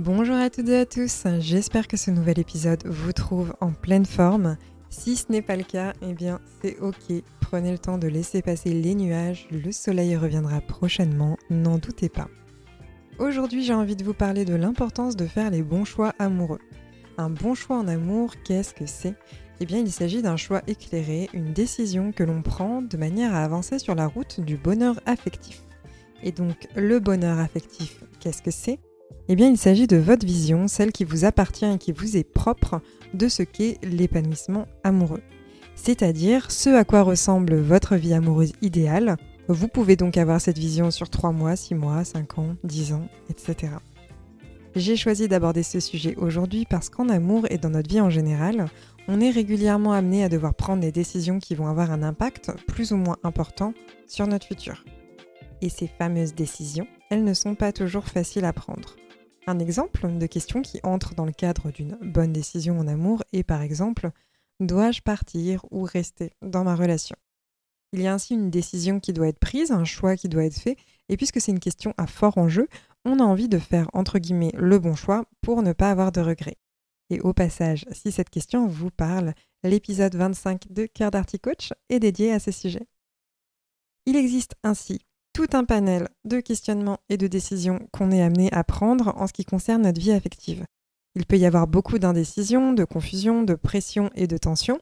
Bonjour à toutes et à tous, j'espère que ce nouvel épisode vous trouve en pleine forme. Si ce n'est pas le cas, eh bien c'est ok, prenez le temps de laisser passer les nuages, le soleil reviendra prochainement, n'en doutez pas. Aujourd'hui j'ai envie de vous parler de l'importance de faire les bons choix amoureux. Un bon choix en amour, qu'est-ce que c'est? Eh bien il s'agit d'un choix éclairé, une décision que l'on prend de manière à avancer sur la route du bonheur affectif. Et donc le bonheur affectif, qu'est-ce que c'est? Eh bien, il s'agit de votre vision, celle qui vous appartient et qui vous est propre de ce qu'est l'épanouissement amoureux. C'est-à-dire ce à quoi ressemble votre vie amoureuse idéale. Vous pouvez donc avoir cette vision sur 3 mois, 6 mois, 5 ans, 10 ans, etc. J'ai choisi d'aborder ce sujet aujourd'hui parce qu'en amour et dans notre vie en général, on est régulièrement amené à devoir prendre des décisions qui vont avoir un impact plus ou moins important sur notre futur. Et ces fameuses décisions, elles ne sont pas toujours faciles à prendre. Un exemple de question qui entre dans le cadre d'une bonne décision en amour est par exemple dois-je partir ou rester dans ma relation? Il y a ainsi une décision qui doit être prise, un choix qui doit être fait, et puisque c'est une question à fort enjeu, on a envie de faire entre guillemets le bon choix pour ne pas avoir de regrets. Et au passage, si cette question vous parle, l'épisode 25 de Cœur Coach est dédié à ce sujet. Il existe ainsi tout un panel de questionnements et de décisions qu'on est amené à prendre en ce qui concerne notre vie affective. Il peut y avoir beaucoup d'indécision, de confusion, de pression et de tension,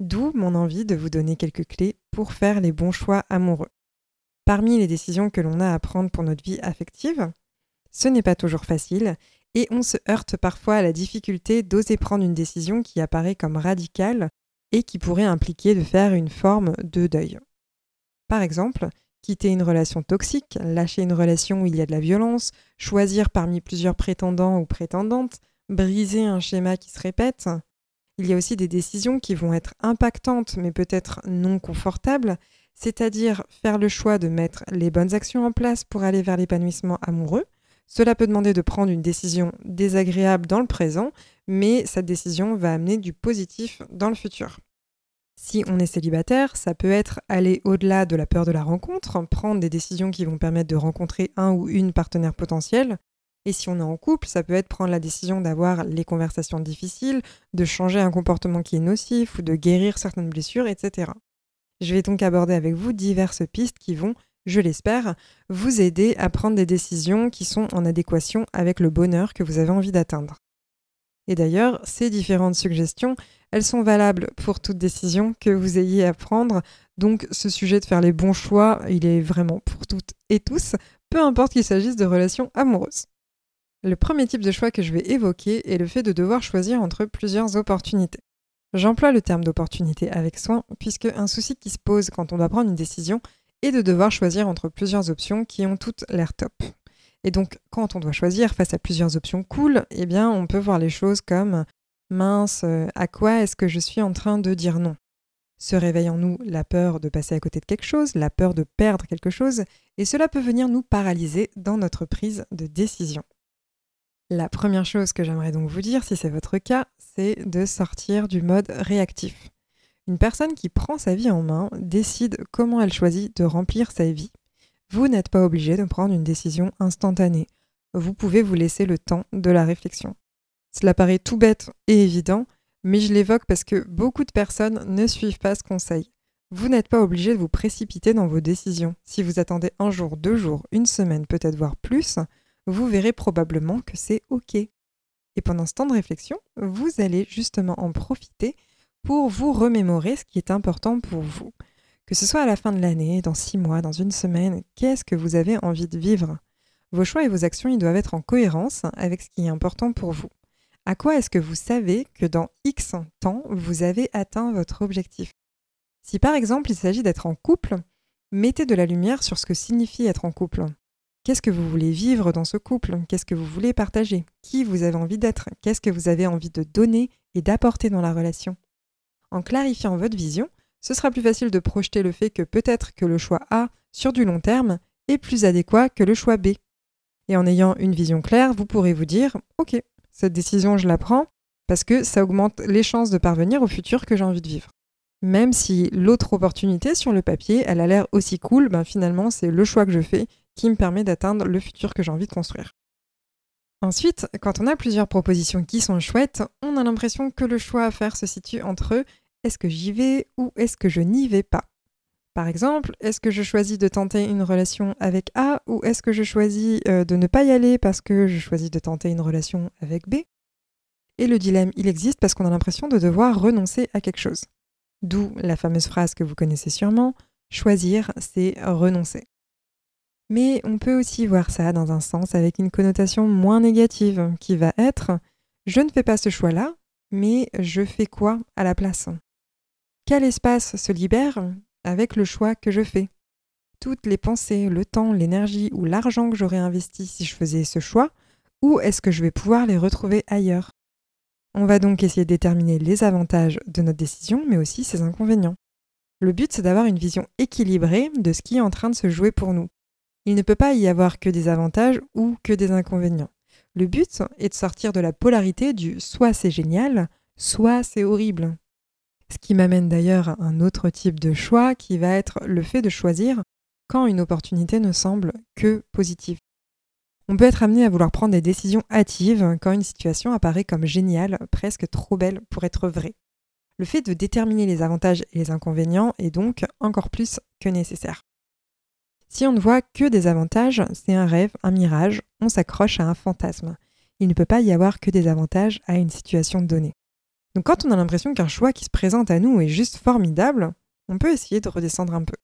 d'où mon envie de vous donner quelques clés pour faire les bons choix amoureux. Parmi les décisions que l'on a à prendre pour notre vie affective, ce n'est pas toujours facile et on se heurte parfois à la difficulté d'oser prendre une décision qui apparaît comme radicale et qui pourrait impliquer de faire une forme de deuil. Par exemple, quitter une relation toxique, lâcher une relation où il y a de la violence, choisir parmi plusieurs prétendants ou prétendantes, briser un schéma qui se répète. Il y a aussi des décisions qui vont être impactantes mais peut-être non confortables, c'est-à-dire faire le choix de mettre les bonnes actions en place pour aller vers l'épanouissement amoureux. Cela peut demander de prendre une décision désagréable dans le présent, mais cette décision va amener du positif dans le futur. Si on est célibataire, ça peut être aller au-delà de la peur de la rencontre, prendre des décisions qui vont permettre de rencontrer un ou une partenaire potentielle. Et si on est en couple, ça peut être prendre la décision d'avoir les conversations difficiles, de changer un comportement qui est nocif ou de guérir certaines blessures, etc. Je vais donc aborder avec vous diverses pistes qui vont, je l'espère, vous aider à prendre des décisions qui sont en adéquation avec le bonheur que vous avez envie d'atteindre. Et d'ailleurs, ces différentes suggestions, elles sont valables pour toute décision que vous ayez à prendre. Donc ce sujet de faire les bons choix, il est vraiment pour toutes et tous, peu importe qu'il s'agisse de relations amoureuses. Le premier type de choix que je vais évoquer est le fait de devoir choisir entre plusieurs opportunités. J'emploie le terme d'opportunité avec soin, puisque un souci qui se pose quand on doit prendre une décision est de devoir choisir entre plusieurs options qui ont toutes l'air top. Et donc, quand on doit choisir face à plusieurs options cool, eh bien, on peut voir les choses comme mince, euh, à quoi est-ce que je suis en train de dire non? Se réveille en nous la peur de passer à côté de quelque chose, la peur de perdre quelque chose, et cela peut venir nous paralyser dans notre prise de décision. La première chose que j'aimerais donc vous dire, si c'est votre cas, c'est de sortir du mode réactif. Une personne qui prend sa vie en main décide comment elle choisit de remplir sa vie vous n'êtes pas obligé de prendre une décision instantanée. Vous pouvez vous laisser le temps de la réflexion. Cela paraît tout bête et évident, mais je l'évoque parce que beaucoup de personnes ne suivent pas ce conseil. Vous n'êtes pas obligé de vous précipiter dans vos décisions. Si vous attendez un jour, deux jours, une semaine, peut-être voire plus, vous verrez probablement que c'est OK. Et pendant ce temps de réflexion, vous allez justement en profiter pour vous remémorer ce qui est important pour vous. Que ce soit à la fin de l'année, dans six mois, dans une semaine, qu'est-ce que vous avez envie de vivre? Vos choix et vos actions, ils doivent être en cohérence avec ce qui est important pour vous. À quoi est-ce que vous savez que dans X temps, vous avez atteint votre objectif? Si par exemple il s'agit d'être en couple, mettez de la lumière sur ce que signifie être en couple. Qu'est-ce que vous voulez vivre dans ce couple? Qu'est-ce que vous voulez partager? Qui vous avez envie d'être? Qu'est-ce que vous avez envie de donner et d'apporter dans la relation? En clarifiant votre vision, ce sera plus facile de projeter le fait que peut-être que le choix A sur du long terme est plus adéquat que le choix B. Et en ayant une vision claire, vous pourrez vous dire Ok, cette décision, je la prends parce que ça augmente les chances de parvenir au futur que j'ai envie de vivre. Même si l'autre opportunité sur le papier, elle a l'air aussi cool, ben finalement, c'est le choix que je fais qui me permet d'atteindre le futur que j'ai envie de construire. Ensuite, quand on a plusieurs propositions qui sont chouettes, on a l'impression que le choix à faire se situe entre est-ce que j'y vais ou est-ce que je n'y vais pas? Par exemple, est-ce que je choisis de tenter une relation avec A ou est-ce que je choisis euh, de ne pas y aller parce que je choisis de tenter une relation avec B? Et le dilemme, il existe parce qu'on a l'impression de devoir renoncer à quelque chose. D'où la fameuse phrase que vous connaissez sûrement, choisir, c'est renoncer. Mais on peut aussi voir ça dans un sens avec une connotation moins négative qui va être je ne fais pas ce choix-là, mais je fais quoi à la place? Quel espace se libère avec le choix que je fais? Toutes les pensées, le temps, l'énergie ou l'argent que j'aurais investi si je faisais ce choix, où est-ce que je vais pouvoir les retrouver ailleurs? On va donc essayer de déterminer les avantages de notre décision, mais aussi ses inconvénients. Le but, c'est d'avoir une vision équilibrée de ce qui est en train de se jouer pour nous. Il ne peut pas y avoir que des avantages ou que des inconvénients. Le but est de sortir de la polarité du soit c'est génial, soit c'est horrible. Ce qui m'amène d'ailleurs à un autre type de choix qui va être le fait de choisir quand une opportunité ne semble que positive. On peut être amené à vouloir prendre des décisions hâtives quand une situation apparaît comme géniale, presque trop belle pour être vraie. Le fait de déterminer les avantages et les inconvénients est donc encore plus que nécessaire. Si on ne voit que des avantages, c'est un rêve, un mirage, on s'accroche à un fantasme. Il ne peut pas y avoir que des avantages à une situation donnée. Donc quand on a l'impression qu'un choix qui se présente à nous est juste formidable, on peut essayer de redescendre un peu.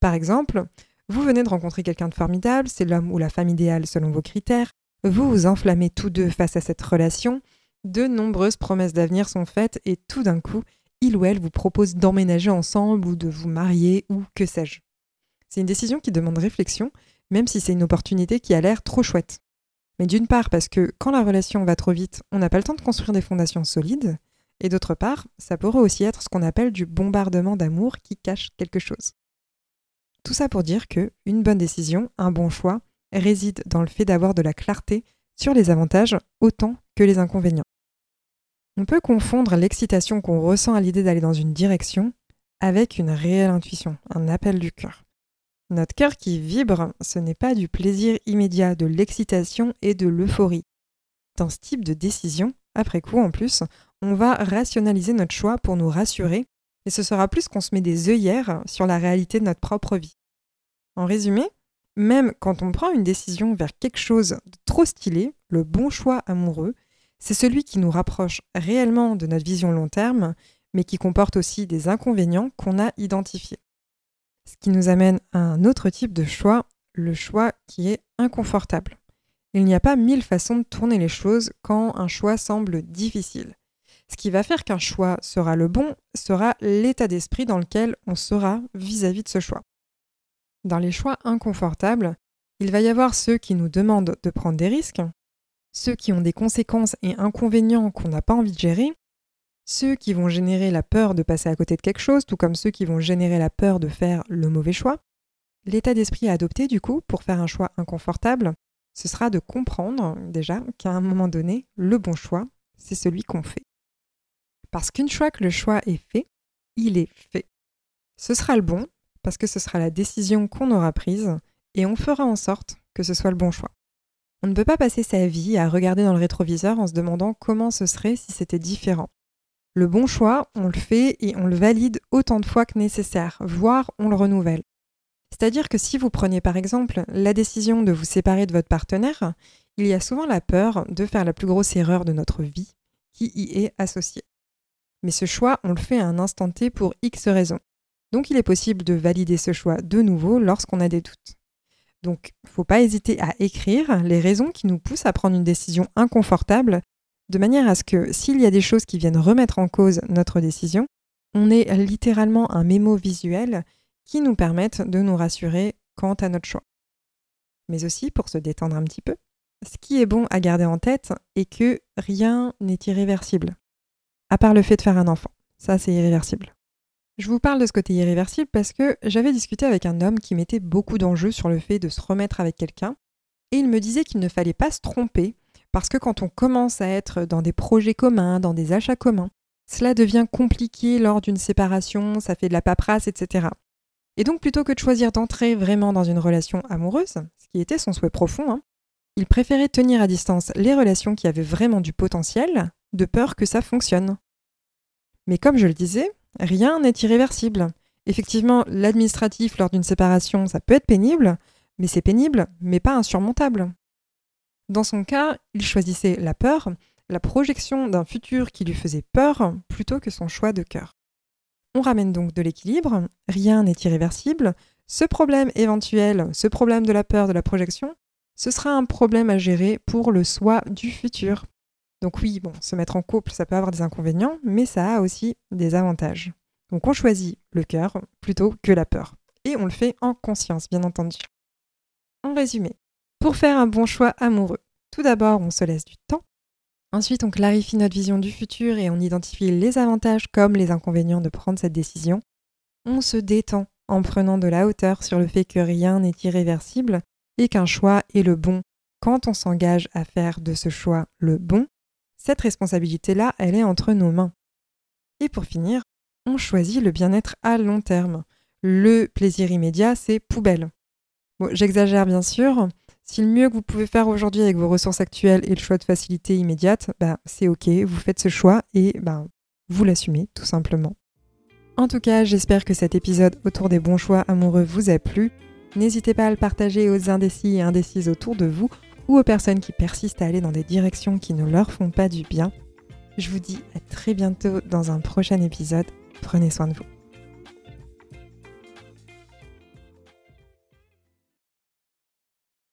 Par exemple, vous venez de rencontrer quelqu'un de formidable, c'est l'homme ou la femme idéale selon vos critères, vous vous enflammez tous deux face à cette relation, de nombreuses promesses d'avenir sont faites et tout d'un coup, il ou elle vous propose d'emménager ensemble ou de vous marier ou que sais-je. C'est une décision qui demande réflexion, même si c'est une opportunité qui a l'air trop chouette. Mais d'une part parce que quand la relation va trop vite, on n'a pas le temps de construire des fondations solides, et d'autre part, ça pourrait aussi être ce qu'on appelle du bombardement d'amour qui cache quelque chose. Tout ça pour dire que une bonne décision, un bon choix, réside dans le fait d'avoir de la clarté sur les avantages autant que les inconvénients. On peut confondre l'excitation qu'on ressent à l'idée d'aller dans une direction avec une réelle intuition, un appel du cœur. Notre cœur qui vibre, ce n'est pas du plaisir immédiat, de l'excitation et de l'euphorie. Dans ce type de décision, après coup en plus, on va rationaliser notre choix pour nous rassurer, et ce sera plus qu'on se met des œillères sur la réalité de notre propre vie. En résumé, même quand on prend une décision vers quelque chose de trop stylé, le bon choix amoureux, c'est celui qui nous rapproche réellement de notre vision long terme, mais qui comporte aussi des inconvénients qu'on a identifiés. Ce qui nous amène à un autre type de choix, le choix qui est inconfortable. Il n'y a pas mille façons de tourner les choses quand un choix semble difficile. Ce qui va faire qu'un choix sera le bon sera l'état d'esprit dans lequel on sera vis-à-vis de ce choix. Dans les choix inconfortables, il va y avoir ceux qui nous demandent de prendre des risques, ceux qui ont des conséquences et inconvénients qu'on n'a pas envie de gérer, ceux qui vont générer la peur de passer à côté de quelque chose, tout comme ceux qui vont générer la peur de faire le mauvais choix. L'état d'esprit à adopter, du coup, pour faire un choix inconfortable, ce sera de comprendre déjà qu'à un moment donné, le bon choix, c'est celui qu'on fait. Parce qu'une fois que le choix est fait, il est fait. Ce sera le bon, parce que ce sera la décision qu'on aura prise, et on fera en sorte que ce soit le bon choix. On ne peut pas passer sa vie à regarder dans le rétroviseur en se demandant comment ce serait si c'était différent. Le bon choix, on le fait et on le valide autant de fois que nécessaire, voire on le renouvelle. C'est-à-dire que si vous prenez par exemple la décision de vous séparer de votre partenaire, il y a souvent la peur de faire la plus grosse erreur de notre vie qui y est associée. Mais ce choix, on le fait à un instant T pour X raisons. Donc il est possible de valider ce choix de nouveau lorsqu'on a des doutes. Donc il ne faut pas hésiter à écrire les raisons qui nous poussent à prendre une décision inconfortable, de manière à ce que s'il y a des choses qui viennent remettre en cause notre décision, on ait littéralement un mémo visuel qui nous permette de nous rassurer quant à notre choix. mais aussi pour se détendre un petit peu. Ce qui est bon à garder en tête est que rien n'est irréversible, à part le fait de faire un enfant. Ça, c'est irréversible. Je vous parle de ce côté irréversible parce que j'avais discuté avec un homme qui mettait beaucoup d'enjeux sur le fait de se remettre avec quelqu'un, et il me disait qu'il ne fallait pas se tromper, parce que quand on commence à être dans des projets communs, dans des achats communs, cela devient compliqué lors d'une séparation, ça fait de la paperasse, etc. Et donc plutôt que de choisir d'entrer vraiment dans une relation amoureuse, ce qui était son souhait profond, hein, il préférait tenir à distance les relations qui avaient vraiment du potentiel, de peur que ça fonctionne. Mais comme je le disais, rien n'est irréversible. Effectivement, l'administratif lors d'une séparation, ça peut être pénible, mais c'est pénible, mais pas insurmontable. Dans son cas, il choisissait la peur, la projection d'un futur qui lui faisait peur, plutôt que son choix de cœur. On ramène donc de l'équilibre, rien n'est irréversible, ce problème éventuel, ce problème de la peur, de la projection, ce sera un problème à gérer pour le soi du futur. Donc oui, bon, se mettre en couple, ça peut avoir des inconvénients, mais ça a aussi des avantages. Donc on choisit le cœur plutôt que la peur. Et on le fait en conscience, bien entendu. En résumé, pour faire un bon choix amoureux, tout d'abord, on se laisse du temps. Ensuite, on clarifie notre vision du futur et on identifie les avantages comme les inconvénients de prendre cette décision. On se détend en prenant de la hauteur sur le fait que rien n'est irréversible et qu'un choix est le bon. Quand on s'engage à faire de ce choix le bon, cette responsabilité-là, elle est entre nos mains. Et pour finir, on choisit le bien-être à long terme. Le plaisir immédiat, c'est poubelle. J'exagère bien sûr. Si le mieux que vous pouvez faire aujourd'hui avec vos ressources actuelles est le choix de facilité immédiate, bah, c'est ok, vous faites ce choix et bah, vous l'assumez tout simplement. En tout cas, j'espère que cet épisode autour des bons choix amoureux vous a plu. N'hésitez pas à le partager aux indécis et indécises autour de vous ou aux personnes qui persistent à aller dans des directions qui ne leur font pas du bien. Je vous dis à très bientôt dans un prochain épisode. Prenez soin de vous.